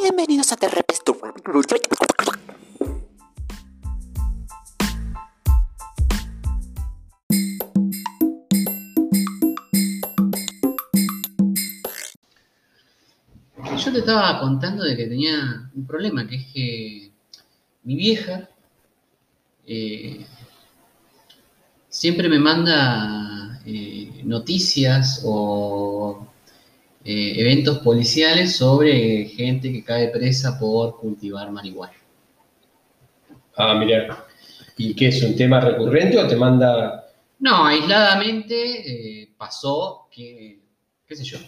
Bienvenidos a Terrepes. Yo te estaba contando de que tenía un problema, que es que mi vieja eh, siempre me manda eh, noticias o eh, eventos policiales sobre gente que cae presa por cultivar marihuana. Ah, mira. ¿Y qué es un tema recurrente o te manda.? No, aisladamente eh, pasó que, qué sé yo,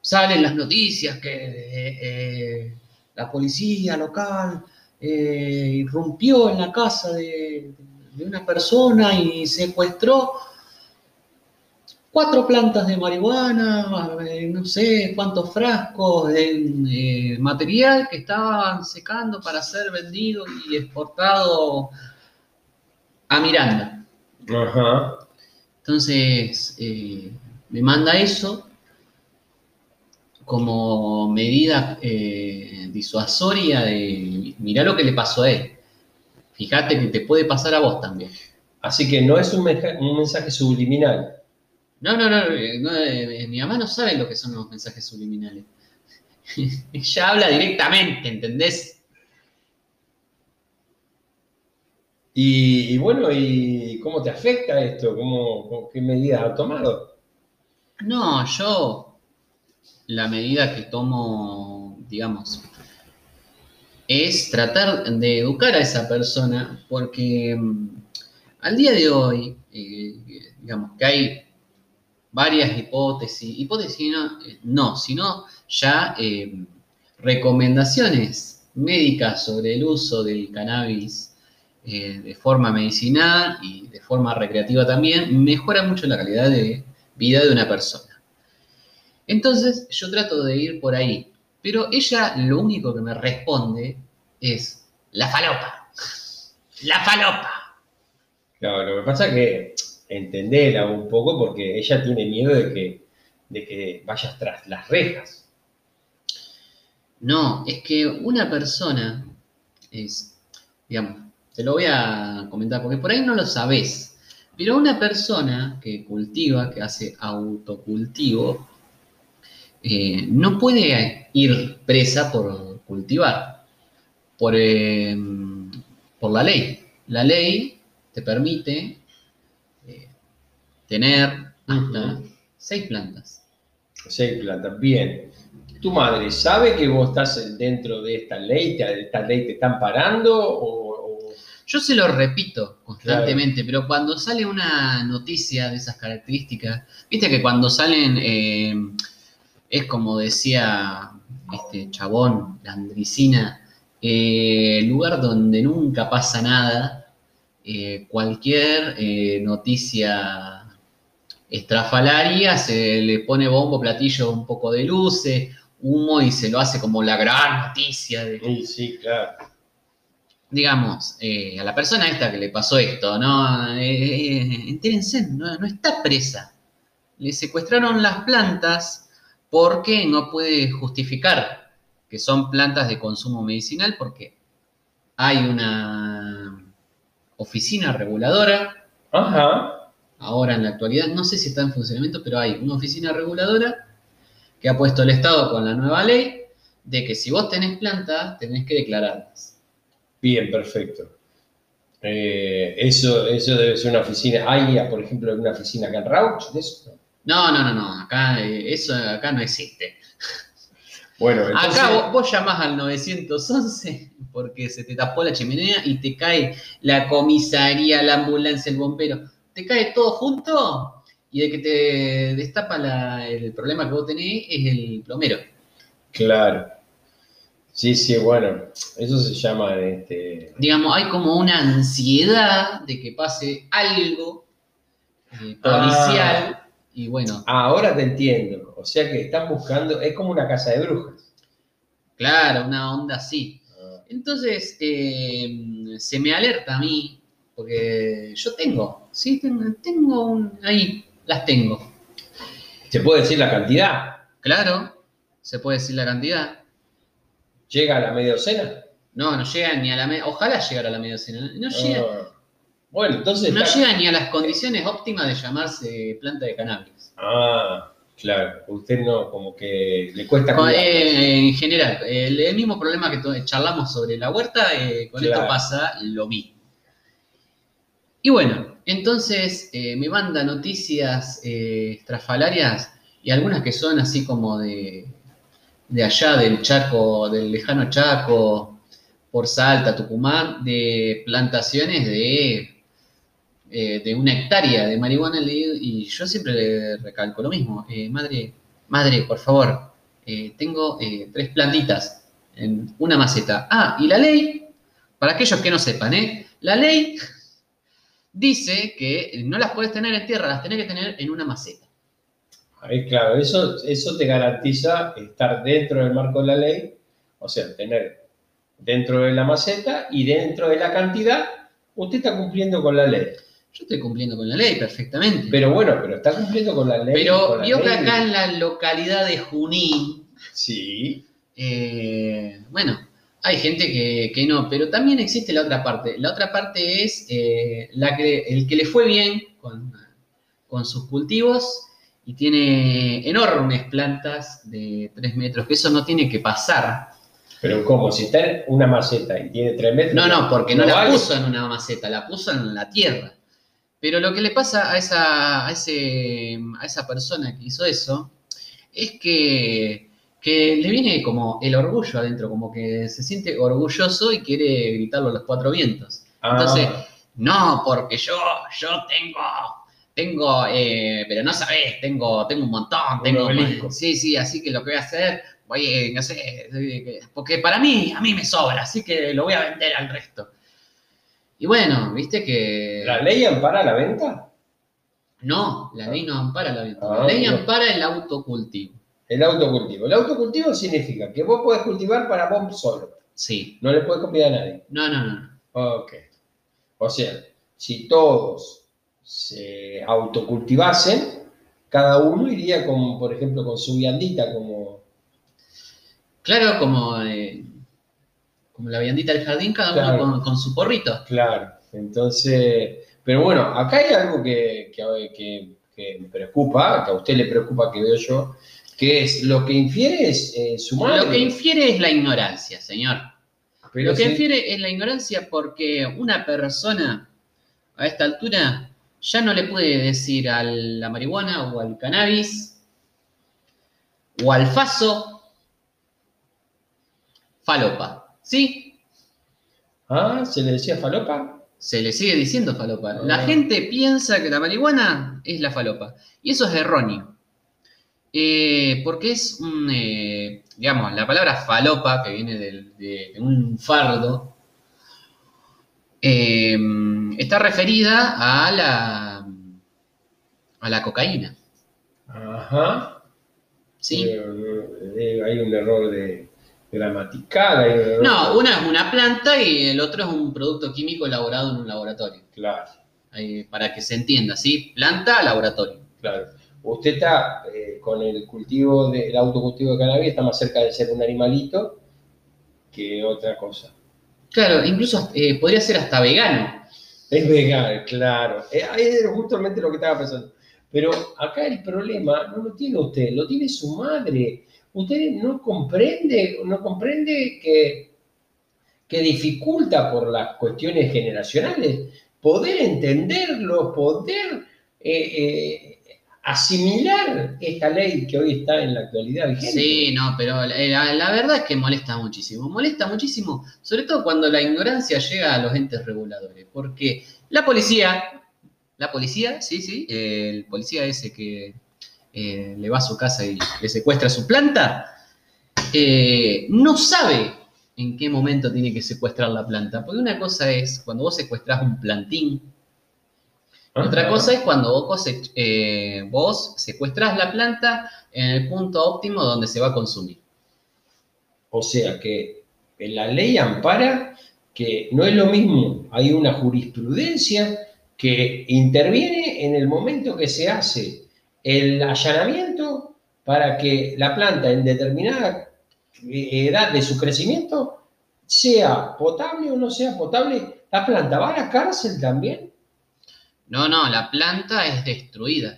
salen las noticias que eh, la policía local irrumpió en la casa de, de una persona y secuestró cuatro plantas de marihuana, eh, no sé cuántos frascos de eh, material que estaban secando para ser vendido y exportado a Miranda. Ajá. Entonces, eh, me manda eso como medida eh, disuasoria de, mirá lo que le pasó a él. Fíjate que te puede pasar a vos también. Así que no es un mensaje subliminal. No, no, no, eh, no, eh, mi mamá no sabe lo que son los mensajes subliminales. Ella habla directamente, ¿entendés? Y, y bueno, ¿y cómo te afecta esto? ¿Cómo, ¿Qué medidas has tomado? No, yo la medida que tomo, digamos, es tratar de educar a esa persona porque mm, al día de hoy, eh, digamos que hay varias hipótesis, hipótesis no, eh, no sino ya eh, recomendaciones médicas sobre el uso del cannabis eh, de forma medicinal y de forma recreativa también, mejora mucho la calidad de vida de una persona. Entonces yo trato de ir por ahí, pero ella lo único que me responde es la falopa, la falopa. Claro, lo que pasa es que entendela un poco porque ella tiene miedo de que, de que vayas tras las rejas. No, es que una persona es, digamos, te lo voy a comentar porque por ahí no lo sabés, pero una persona que cultiva, que hace autocultivo, eh, no puede ir presa por cultivar, por, eh, por la ley. La ley te permite tener hasta seis plantas. Seis plantas, bien. ¿Tu madre sabe que vos estás dentro de esta ley? ¿Te- ¿Esta ley te están parando? O, o- Yo se lo repito constantemente, pero cuando sale una noticia de esas características, viste que cuando salen, eh, es como decía este chabón, la andricina, eh, lugar donde nunca pasa nada, eh, cualquier eh, noticia estrafalaria se le pone bombo, platillo, un poco de luces, humo y se lo hace como la gran noticia de, Sí, sí, claro. digamos, eh, a la persona esta que le pasó esto, ¿no? Eh, eh, entérense, no, no está presa. Le secuestraron las plantas porque no puede justificar que son plantas de consumo medicinal porque hay una oficina reguladora, Ajá. Ahora en la actualidad, no sé si está en funcionamiento, pero hay una oficina reguladora que ha puesto el Estado con la nueva ley de que si vos tenés plantas, tenés que declararlas. Bien, perfecto. Eh, eso, eso debe ser una oficina. ¿Hay, por ejemplo, una oficina acá en Rauch de eso? No, no, no, no, acá eh, eso acá no existe. Bueno, entonces, Acá vos, vos llamás al 911 porque se te tapó la chimenea y te cae la comisaría, la ambulancia, el bombero. Te cae todo junto y de que te destapa la- el problema que vos tenés es el plomero. claro. Sí, sí, bueno, eso se llama este, Digamos, hay como una ansiedad de que pase algo eh, policial y bueno, Ah, ahora te entiendo. O sea que están buscando, es como una casa de brujas. claro, una onda así. Ah, Entonces, eh, se me alerta a mí, porque yo tengo, sí, tengo, tengo un, ahí, las tengo. ¿Se puede decir la cantidad? Claro, ¿Se puede decir la cantidad? ¿Llega a la media docena? No, no llega ni a la media. Ojalá llegara a la media docena. No llega, Ah. Bueno, entonces. no está- llega ni a las condiciones óptimas de llamarse planta de cannabis. Ah, claro. Usted no, como que le cuesta. Con- eh, en general, el, el mismo problema que charlamos sobre la huerta, eh, con Claro. esto pasa lo mismo. Y bueno, entonces eh, me manda noticias eh, estrafalarias y algunas que son así como de, de allá, del Chaco, del lejano Chaco, por Salta, Tucumán, de plantaciones de, eh, de una hectárea de marihuana. Y yo siempre le recalco lo mismo. eh, madre, madre, por favor, tengo tres plantitas en una maceta. Ah, y la ley, para aquellos que no sepan. La ley dice que no las puedes tener en tierra, las tenés que tener en una maceta. Ahí, claro, eso, eso te garantiza estar dentro del marco de la ley, o sea, tener dentro de la maceta y dentro de la cantidad, usted está cumpliendo con la ley. Yo estoy cumpliendo con la ley perfectamente. Pero bueno, pero está cumpliendo con la ley. Pero vio que acá en la localidad de Junín, Sí, eh, bueno, hay gente que, que no, pero también existe la otra parte. La otra parte es eh, la que, el que le fue bien con, con sus cultivos y tiene enormes plantas de 3 metros, que eso no tiene que pasar. pero como si está en una maceta y tiene tres metros. No, no, porque no, la vale. puso en una maceta, la puso en la tierra. Pero lo que le pasa a esa, a ese, a esa persona que hizo eso es que, que le viene como el orgullo adentro, como que se siente orgulloso y quiere gritarlo a los cuatro vientos. Ah, Entonces, no, porque yo, yo tengo, tengo, eh, pero no sabés, tengo, tengo un montón, Un tengo, obelisco. sí, sí, así que lo que voy a hacer, voy, eh, no sé, porque para mí, a mí me sobra, así que lo voy a vender al resto. Y bueno, viste que ¿La ley ampara la venta? no, la ley no ampara la venta, Ah, la ley no. ampara el autocultivo. El autocultivo. El autocultivo significa que vos podés cultivar para vos solo. Sí, No le podés convidar a nadie. no, no, no. no. Ok. O sea, si todos se autocultivasen, cada uno iría con, por ejemplo, con su viandita, como. Claro, como, eh, como la viandita del jardín, cada Claro. uno con, con su porrito. Claro. Entonces. Pero bueno, acá hay algo que, que, que- que me preocupa, que a usted le preocupa que veo yo, es lo que infiere es eh, su madre. Lo que infiere es la ignorancia, señor. Pero Lo que infiere es la ignorancia porque una persona a esta altura ya no le puede decir a la marihuana o al cannabis o al faso falopa. ¿Sí? Ah, ¿se le decía falopa? Se le sigue diciendo falopa. La Ah. gente piensa que la marihuana es la falopa. Y eso es erróneo. Eh, porque es un, eh, digamos, la palabra falopa, que viene de, de un fardo, eh, está referida a la, a la cocaína. Ajá. ¿sí? Eh, hay un error de gramatical. hay un error- No, una es una planta y el otro es un producto químico elaborado en un laboratorio. Claro, para que se entienda, ¿sí? Planta, laboratorio. claro. Usted está eh, con el cultivo, de- el autocultivo de cannabis, está más cerca de ser un animalito que otra cosa. Claro, incluso eh, podría ser hasta vegano. Es vegano, claro. Eh, ahí es justamente lo que estaba pensando. Pero acá el problema no lo tiene usted, lo tiene su madre. Usted no comprende, no comprende que, que dificulta por las cuestiones generacionales poder entenderlo, poder eh, asimilar esta ley que hoy está en la actualidad vigente. Sí, no, pero la, la- verdad es que molesta muchísimo. Molesta muchísimo, sobre todo cuando la ignorancia llega a los entes reguladores. Porque la policía, la policía, sí, sí, eh, el policía ese que eh, le va a su casa y le secuestra su planta, eh, no sabe en qué momento tiene que secuestrar la planta. Porque una cosa es cuando vos secuestrás un plantín, otra Ajá. cosa es cuando vos, cose- eh, vos secuestrás la planta en el punto óptimo donde se va a consumir. O sea que la ley ampara que no es lo mismo, hay una jurisprudencia que interviene en el momento que se hace el allanamiento para que la planta en determinada eh, edad de su crecimiento sea potable o no sea potable, ¿la planta va a la cárcel también? No, no, la planta es destruida.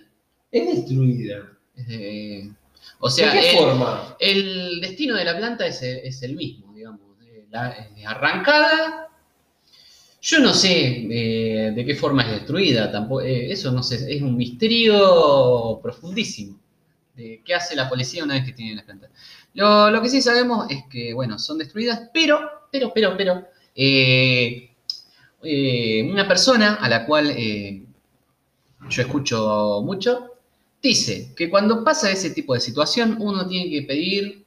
Es destruida. Es de- o sea, ¿De qué el, forma? el destino de la planta es el, es el mismo, digamos. Eh, La, es arrancada. Yo no sé eh, de qué forma es destruida, tampoco, eh, eso no sé, es un misterio profundísimo de qué hace la policía una vez que tiene las plantas. Lo, lo que sí sabemos es que, bueno, son destruidas, pero, pero, pero, pero, eh, eh, una persona a la cual eh, yo escucho mucho, dice que cuando pasa ese tipo de situación uno tiene que pedir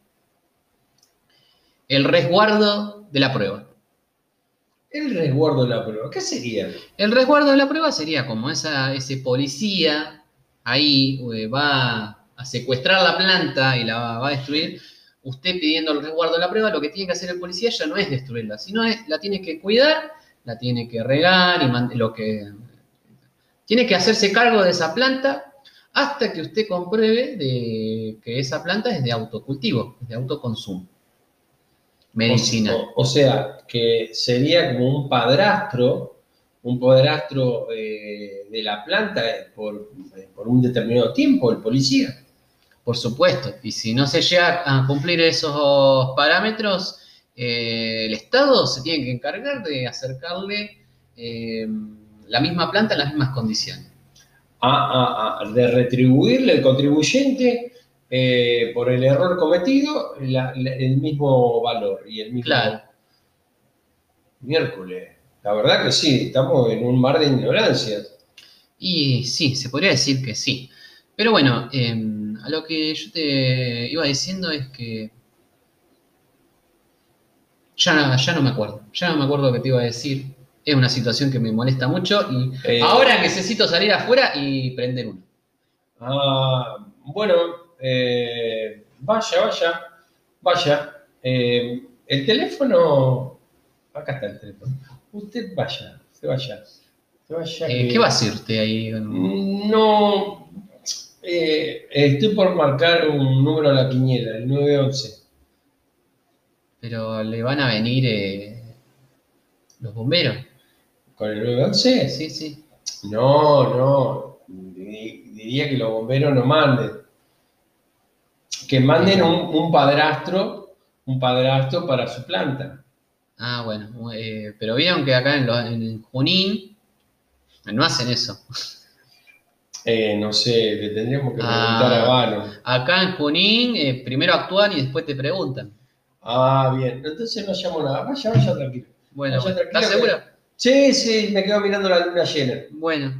el resguardo de la prueba. El resguardo de la prueba. ¿Qué sería? El resguardo de la prueba sería como esa, ese policía ahí eh, va a secuestrar la planta y la va, va a destruir. Usted pidiendo el resguardo de la prueba, lo que tiene que hacer el policía ya no es destruirla, sino es, la tiene que cuidar, la tiene que regar y lo que tiene que hacerse cargo de esa planta hasta que usted compruebe de que esa planta es de autocultivo, es de autoconsumo medicinal. O, o sea, que sería como un padrastro, un padrastro eh, de la planta eh, por, eh, por un determinado tiempo, el policía. Por supuesto, y si no se llega a cumplir esos parámetros, eh, el Estado se tiene que encargar de acercarle eh, la misma planta en las mismas condiciones. de retribuirle al contribuyente eh, por el error cometido la- la- el mismo valor y el mismo Claro. miércoles. La verdad que sí, estamos en un mar de ignorancias. Y sí, se podría decir que sí. Pero bueno, a lo que yo te iba diciendo es que ya, ya no me acuerdo, ya no me acuerdo qué te iba a decir. Es una situación que me molesta mucho y Eh, ahora necesito salir afuera y prender uno. Ah, bueno, eh, vaya, vaya, vaya. Eh, el teléfono, acá está el teléfono. Usted vaya, se vaya. Se vaya Eh, que- ¿Qué va a hacer usted ahí? No, eh, estoy por marcar un número a la quiniela, el 911. Pero le van a venir eh, los bomberos. ¿Con el 911? Sí, sí. No, no. Di- Diría que los bomberos no manden. Que manden un, un padrastro, un padrastro para su planta. Ah, bueno. eh, pero vieron que acá en, lo- en Junín no hacen eso. Eh, no sé, le tendríamos que Ah. preguntar a Vano. Acá en Junín eh, primero actúan y después te preguntan. Ah, bien. Entonces no llamo nada. Vaya, vaya tranquilo. Bueno, Vaya, tranquilo ¿estás que- seguro? Sí, sí, me quedo mirando la luna llena. Bueno,